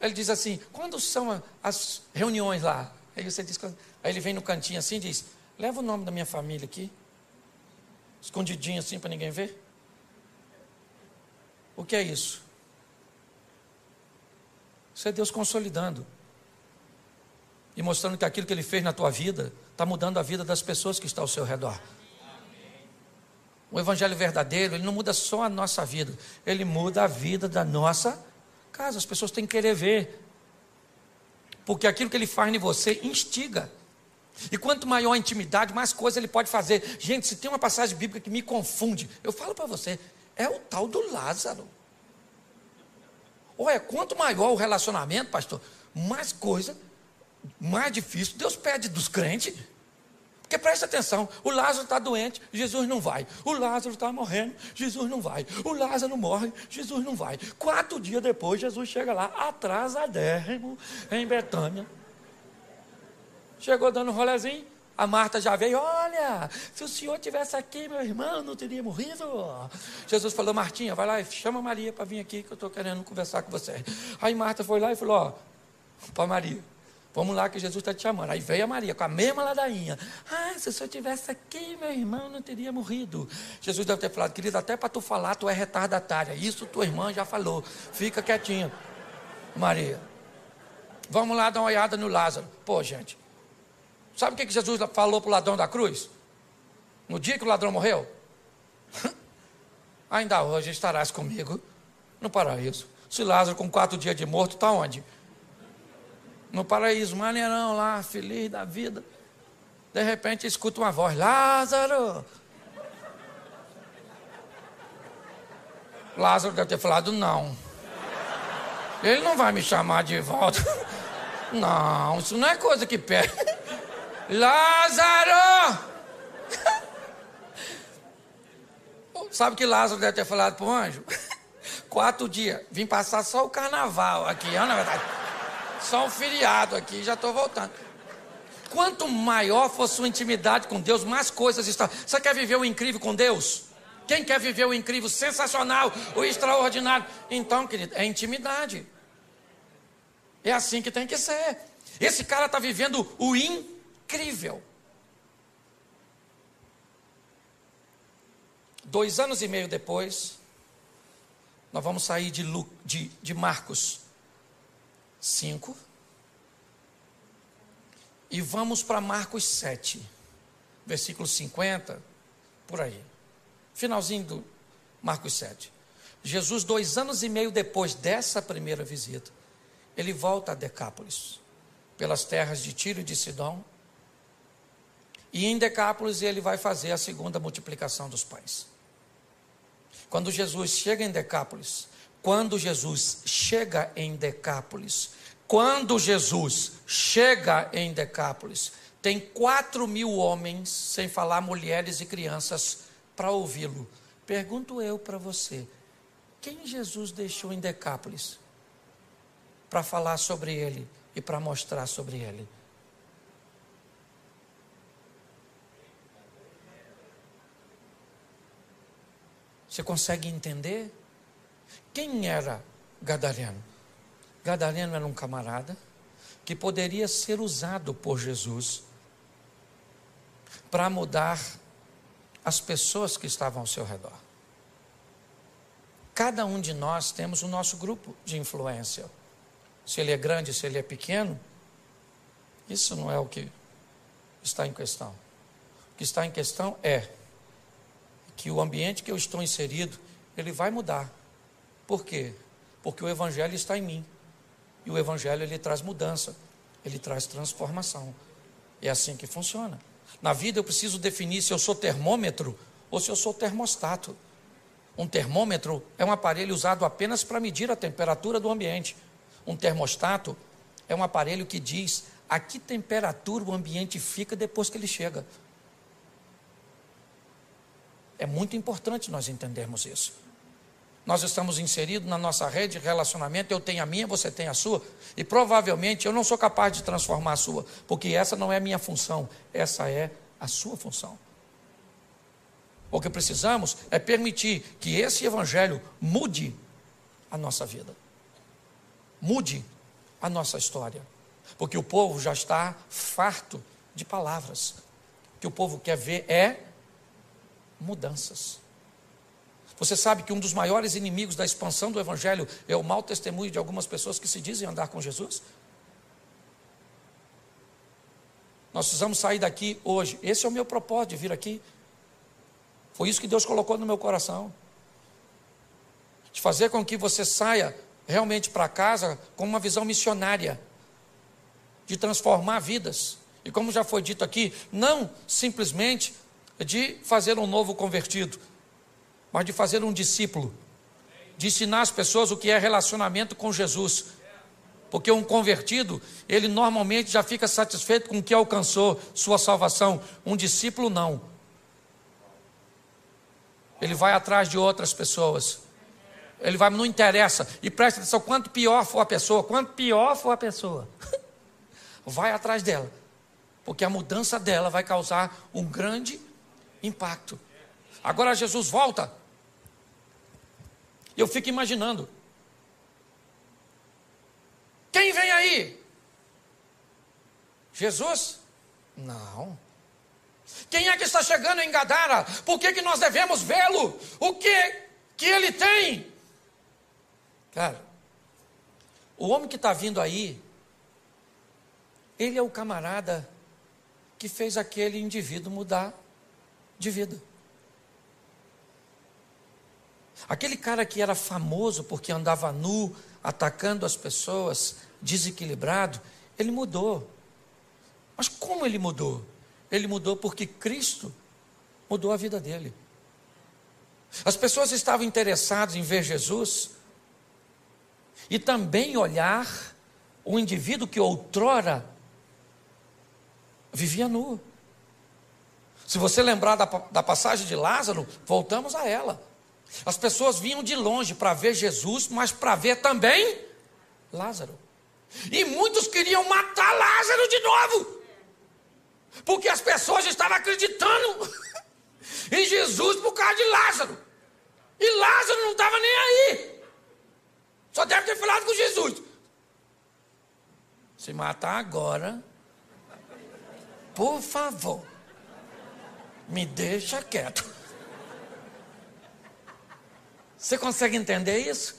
ele diz assim: quando são as reuniões lá? Aí você diz, aí ele vem no cantinho assim e diz: leva o nome da minha família aqui, escondidinho assim para ninguém ver. O que é isso? Isso é Deus consolidando e mostrando que aquilo que Ele fez na tua vida está mudando a vida das pessoas que estão ao seu redor. O Evangelho verdadeiro, ele não muda só a nossa vida, ele muda a vida da nossa casa. As pessoas têm que querer ver, porque aquilo que ele faz em você instiga. E quanto maior a intimidade, mais coisa ele pode fazer. Gente, se tem uma passagem bíblica que me confunde, eu falo para você, é o tal do Lázaro. Olha, quanto maior o relacionamento, pastor, mais coisa, mais difícil Deus pede dos crentes. Porque presta atenção, o Lázaro está doente, Jesus não vai. O Lázaro está morrendo, Jesus não vai. O Lázaro morre, Jesus não vai. Quatro dias depois, Jesus chega lá, atrasadérrimo, em Betânia. Chegou dando um rolezinho, a Marta já veio, olha, se o senhor tivesse aqui, meu irmão, não teria morrido. Jesus falou, Martinha, vai lá e chama Maria para vir aqui, que eu estou querendo conversar com você. Aí Marta foi lá e falou, ó, para Maria, vamos lá que Jesus está te chamando. Aí veio a Maria com a mesma ladainha. Ah, se o senhor tivesse aqui, meu irmão, não teria morrido. Jesus deve ter falado, querido, até para tu falar, tu é retardatária. Isso tua irmã já falou. Fica quietinha. Maria, vamos lá dar uma olhada no Lázaro. Pô, gente, Sabe o que Jesus falou para o ladrão da cruz? No dia que o ladrão morreu? Ainda hoje estarás comigo no paraíso. Se Lázaro, com quatro dias de morto, está onde? No paraíso, maneirão lá, feliz da vida. De repente escuta uma voz: Lázaro! Lázaro deve ter falado: não. Ele não vai me chamar de volta. Não, isso não é coisa que pede. Lázaro! Sabe que Lázaro deve ter falado para o anjo? Quatro dias. Vim passar só o carnaval aqui, na verdade. Só um feriado aqui, já estou voltando. Quanto maior for sua intimidade com Deus, mais coisas estão. Você quer viver o incrível com Deus? Quem quer viver o incrível, sensacional, o extraordinário? Então, querido, é intimidade. É assim que tem que ser. Esse cara está vivendo o incrível. Dois anos e meio depois, nós vamos sair de, Lu, de, de Marcos 5 e vamos para Marcos 7, versículo 50, por aí. Finalzinho do Marcos 7. Jesus, dois anos e meio depois dessa primeira visita, ele volta a Decápolis, pelas terras de Tiro e de Sidom e em Decápolis ele vai fazer a segunda multiplicação dos pães. Quando Jesus chega em Decápolis, quando Jesus chega em Decápolis, quando Jesus chega em Decápolis, tem quatro mil homens, sem falar mulheres e crianças, para ouvi-lo. Pergunto eu para você: quem Jesus deixou em Decápolis para falar sobre ele e para mostrar sobre ele? Você consegue entender? Quem era Gadareno? Gadareno era um camarada que poderia ser usado por Jesus para mudar as pessoas que estavam ao seu redor. Cada um de nós temos o nosso grupo de influência. Se ele é grande, se ele é pequeno, Isso não é o que está em questão. O que está em questão é que o ambiente que eu estou inserido, ele vai mudar. Por quê? Porque o evangelho está em mim. E o evangelho ele traz mudança, ele traz transformação. É assim que funciona. Na vida eu preciso definir se eu sou termômetro ou se eu sou termostato. Um termômetro é um aparelho usado apenas para medir a temperatura do ambiente. Um termostato é um aparelho que diz a que temperatura o ambiente fica depois que ele chega. É muito importante nós entendermos isso. Nós estamos inseridos na nossa rede de relacionamento, eu tenho a minha, você tem a sua, e provavelmente eu não sou capaz de transformar a sua, porque essa não é a minha função, essa é a sua função. O que precisamos é permitir que esse evangelho mude a nossa vida, mude a nossa história, porque o povo já está farto de palavras. O que o povo quer ver é mudanças. Você sabe que um dos maiores inimigos da expansão do Evangelho é o mau testemunho de algumas pessoas que se dizem andar com Jesus? Nós precisamos sair daqui hoje. Esse é o meu propósito de vir aqui. Foi isso que Deus colocou no meu coração. De fazer com que você saia realmente para casa com uma visão missionária, de transformar vidas. E como já foi dito aqui, não simplesmente de fazer um novo convertido, mas de fazer um discípulo, de ensinar as pessoas o que é relacionamento com Jesus. Porque um convertido, ele normalmente já fica satisfeito com o que alcançou, sua salvação. Um discípulo não. Ele vai atrás de outras pessoas. Ele vai, não interessa. E presta atenção: quanto pior for a pessoa, quanto pior for a pessoa, vai atrás dela. Porque a mudança dela vai causar um grande impacto. Agora Jesus volta. Eu fico imaginando. Quem vem aí? Jesus? Não. Quem é que está chegando em Gadara? Por que, que nós devemos vê-lo? O que que ele tem? Cara, o homem que está vindo aí, ele é o camarada que fez aquele indivíduo mudar de vida. Aquele cara que era famoso porque andava nu, atacando as pessoas, desequilibrado, ele mudou. Mas como ele mudou? Ele mudou porque Cristo mudou a vida dele. As pessoas estavam interessadas em ver Jesus e também olhar o indivíduo que outrora vivia nu. Se você lembrar da, da passagem de Lázaro, voltamos a ela. As pessoas vinham de longe para ver Jesus, mas para ver também Lázaro. E muitos queriam matar Lázaro de novo, porque as pessoas estavam acreditando em Jesus por causa de Lázaro. E Lázaro não estava nem aí. Só deve ter falado com Jesus. Se matar agora, por favor me deixa quieto. Você consegue entender isso?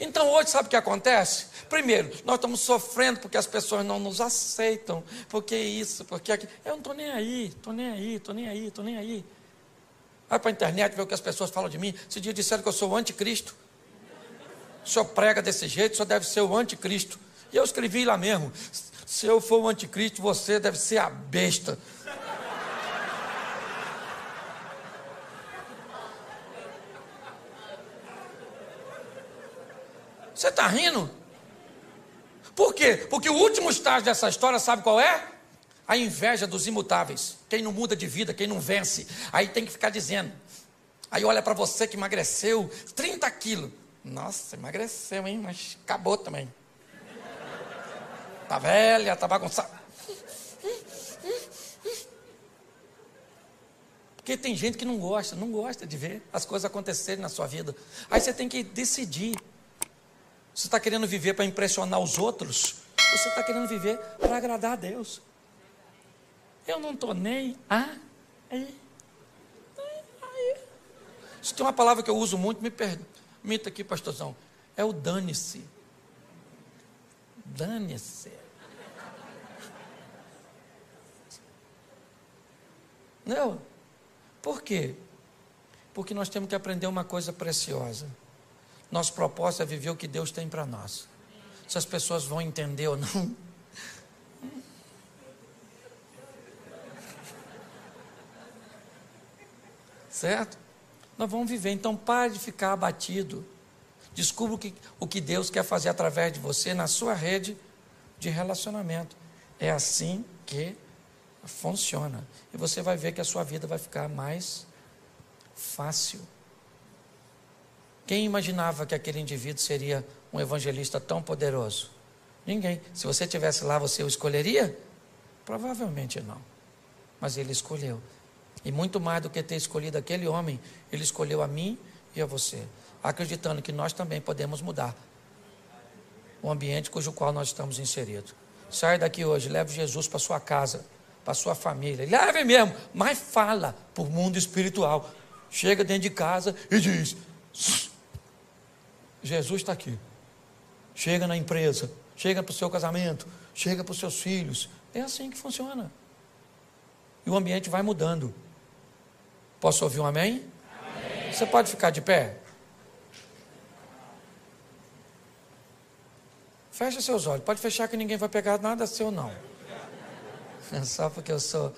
Então hoje sabe o que acontece? Primeiro, nós estamos sofrendo porque as pessoas não nos aceitam, porque isso, porque aquilo. Eu não estou nem aí, estou nem aí, estou nem aí, estou nem aí. Vai para a internet ver o que as pessoas falam de mim. Esse dia disseram que eu sou o anticristo. O senhor prega desse jeito, o senhor deve ser o anticristo. E eu escrevi lá mesmo: se eu for o anticristo, você deve ser a besta. Você está rindo? Por quê? Porque o último estágio dessa história, sabe qual é? A inveja dos imutáveis. Quem não muda de vida, quem não vence. Aí tem que ficar dizendo. Aí olha para você que emagreceu 30 quilos. Nossa, emagreceu, hein? Mas acabou também. Tá velha, tá bagunçada. Porque tem gente que não gosta, não gosta de ver as coisas acontecerem na sua vida. Aí você tem que decidir. Você está querendo viver para impressionar os outros? Ou você está querendo viver para agradar a Deus? Eu não estou nem aí. Se tem uma palavra que eu uso muito, me permita aqui, pastorzão. É o dane-se. Dane-se. Não? Por quê? Porque nós temos que aprender uma coisa preciosa. Nosso propósito é viver o que Deus tem para nós. Se as pessoas vão entender ou não. Certo? Nós vamos viver. Então pare de ficar abatido. Descubra o que, o que Deus quer fazer através de você na sua rede de relacionamento. É assim que funciona. E você vai ver que a sua vida vai ficar mais fácil. Quem imaginava que aquele indivíduo seria um evangelista tão poderoso? Ninguém. Se você tivesse lá, você o escolheria? Provavelmente não. Mas ele escolheu. E muito mais do que ter escolhido aquele homem, ele escolheu a mim e a você, acreditando que nós também podemos mudar o ambiente cujo qual nós estamos inseridos. Saia daqui hoje, leve Jesus para sua casa, para sua família. Leve mesmo, mas fala para o mundo espiritual. Chega dentro de casa e diz: Jesus está aqui. Chega na empresa, chega para o seu casamento, chega para os seus filhos. É assim que funciona. E o ambiente vai mudando. Posso ouvir um amém? amém? Você pode ficar de pé? Feche seus olhos. Pode fechar que ninguém vai pegar nada seu, não. Só porque eu sou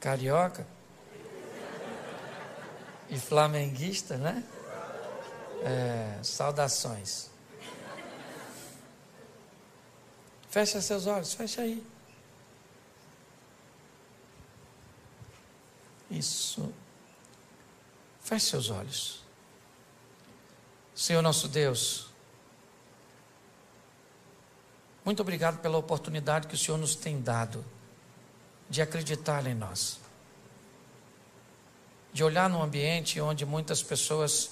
carioca e flamenguista, né? É, saudações. Feche seus olhos, fecha aí. Isso. Feche seus olhos. Senhor nosso Deus, muito obrigado pela oportunidade que o Senhor nos tem dado de acreditar em nós, de olhar num ambiente onde muitas pessoas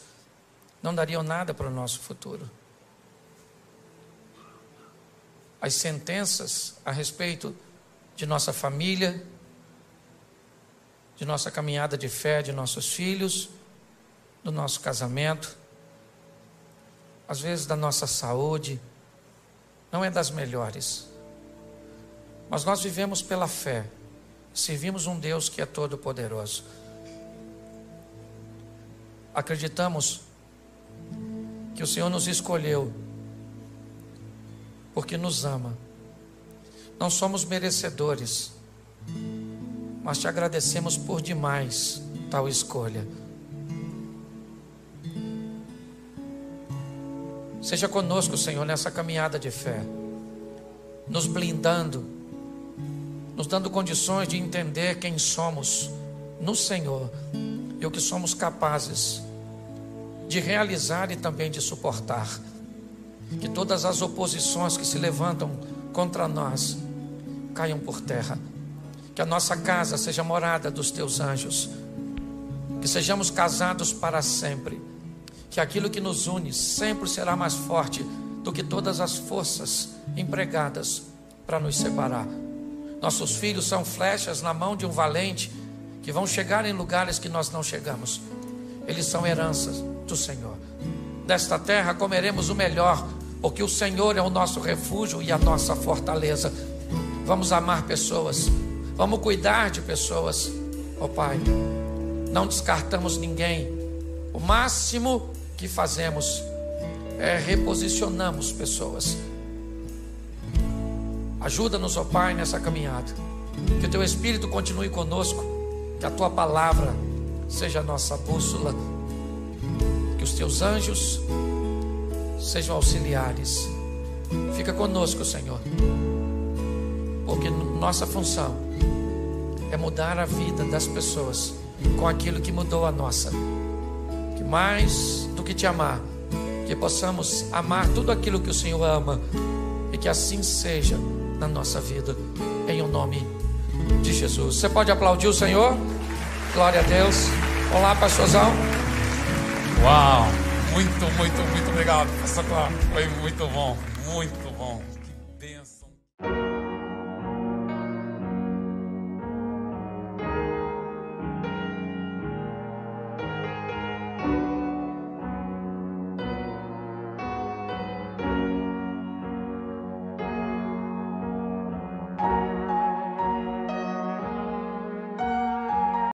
não dariam nada para o nosso futuro. As sentenças a respeito de nossa família, de nossa caminhada de fé, de nossos filhos, do nosso casamento, às vezes da nossa saúde, não é das melhores. Mas nós vivemos pela fé, servimos um Deus que é todo-poderoso. Acreditamos que o Senhor nos escolheu porque nos ama. Não somos merecedores, mas te agradecemos por demais tal escolha. Seja conosco, Senhor, nessa caminhada de fé, nos blindando, nos dando condições de entender quem somos no Senhor e o que somos capazes de realizar e também de suportar. Que todas as oposições que se levantam contra nós caiam por terra. Que a nossa casa seja morada dos teus anjos. Que sejamos casados para sempre. Que aquilo que nos une sempre será mais forte do que todas as forças empregadas para nos separar. Nossos filhos são flechas na mão de um valente que vão chegar em lugares que nós não chegamos. Eles são heranças do Senhor. Desta terra comeremos o melhor, porque o Senhor é o nosso refúgio e a nossa fortaleza. Vamos amar pessoas, vamos cuidar de pessoas, ó oh, Pai. Não descartamos ninguém. O máximo que fazemos é reposicionamos pessoas. Ajuda-nos, ó oh Pai, nessa caminhada. Que o teu Espírito continue conosco. Que a tua palavra seja a nossa bússola teus anjos sejam auxiliares. Fica conosco, Senhor, porque nossa função é mudar a vida das pessoas com aquilo que mudou a nossa. Que mais do que te amar, que possamos amar tudo aquilo que o Senhor ama e que assim seja na nossa vida, em o nome de Jesus. Você pode aplaudir o Senhor? Glória a Deus. Olá, pastorzão. Uau! Muito, muito, muito obrigado, pastor Foi muito bom. Muito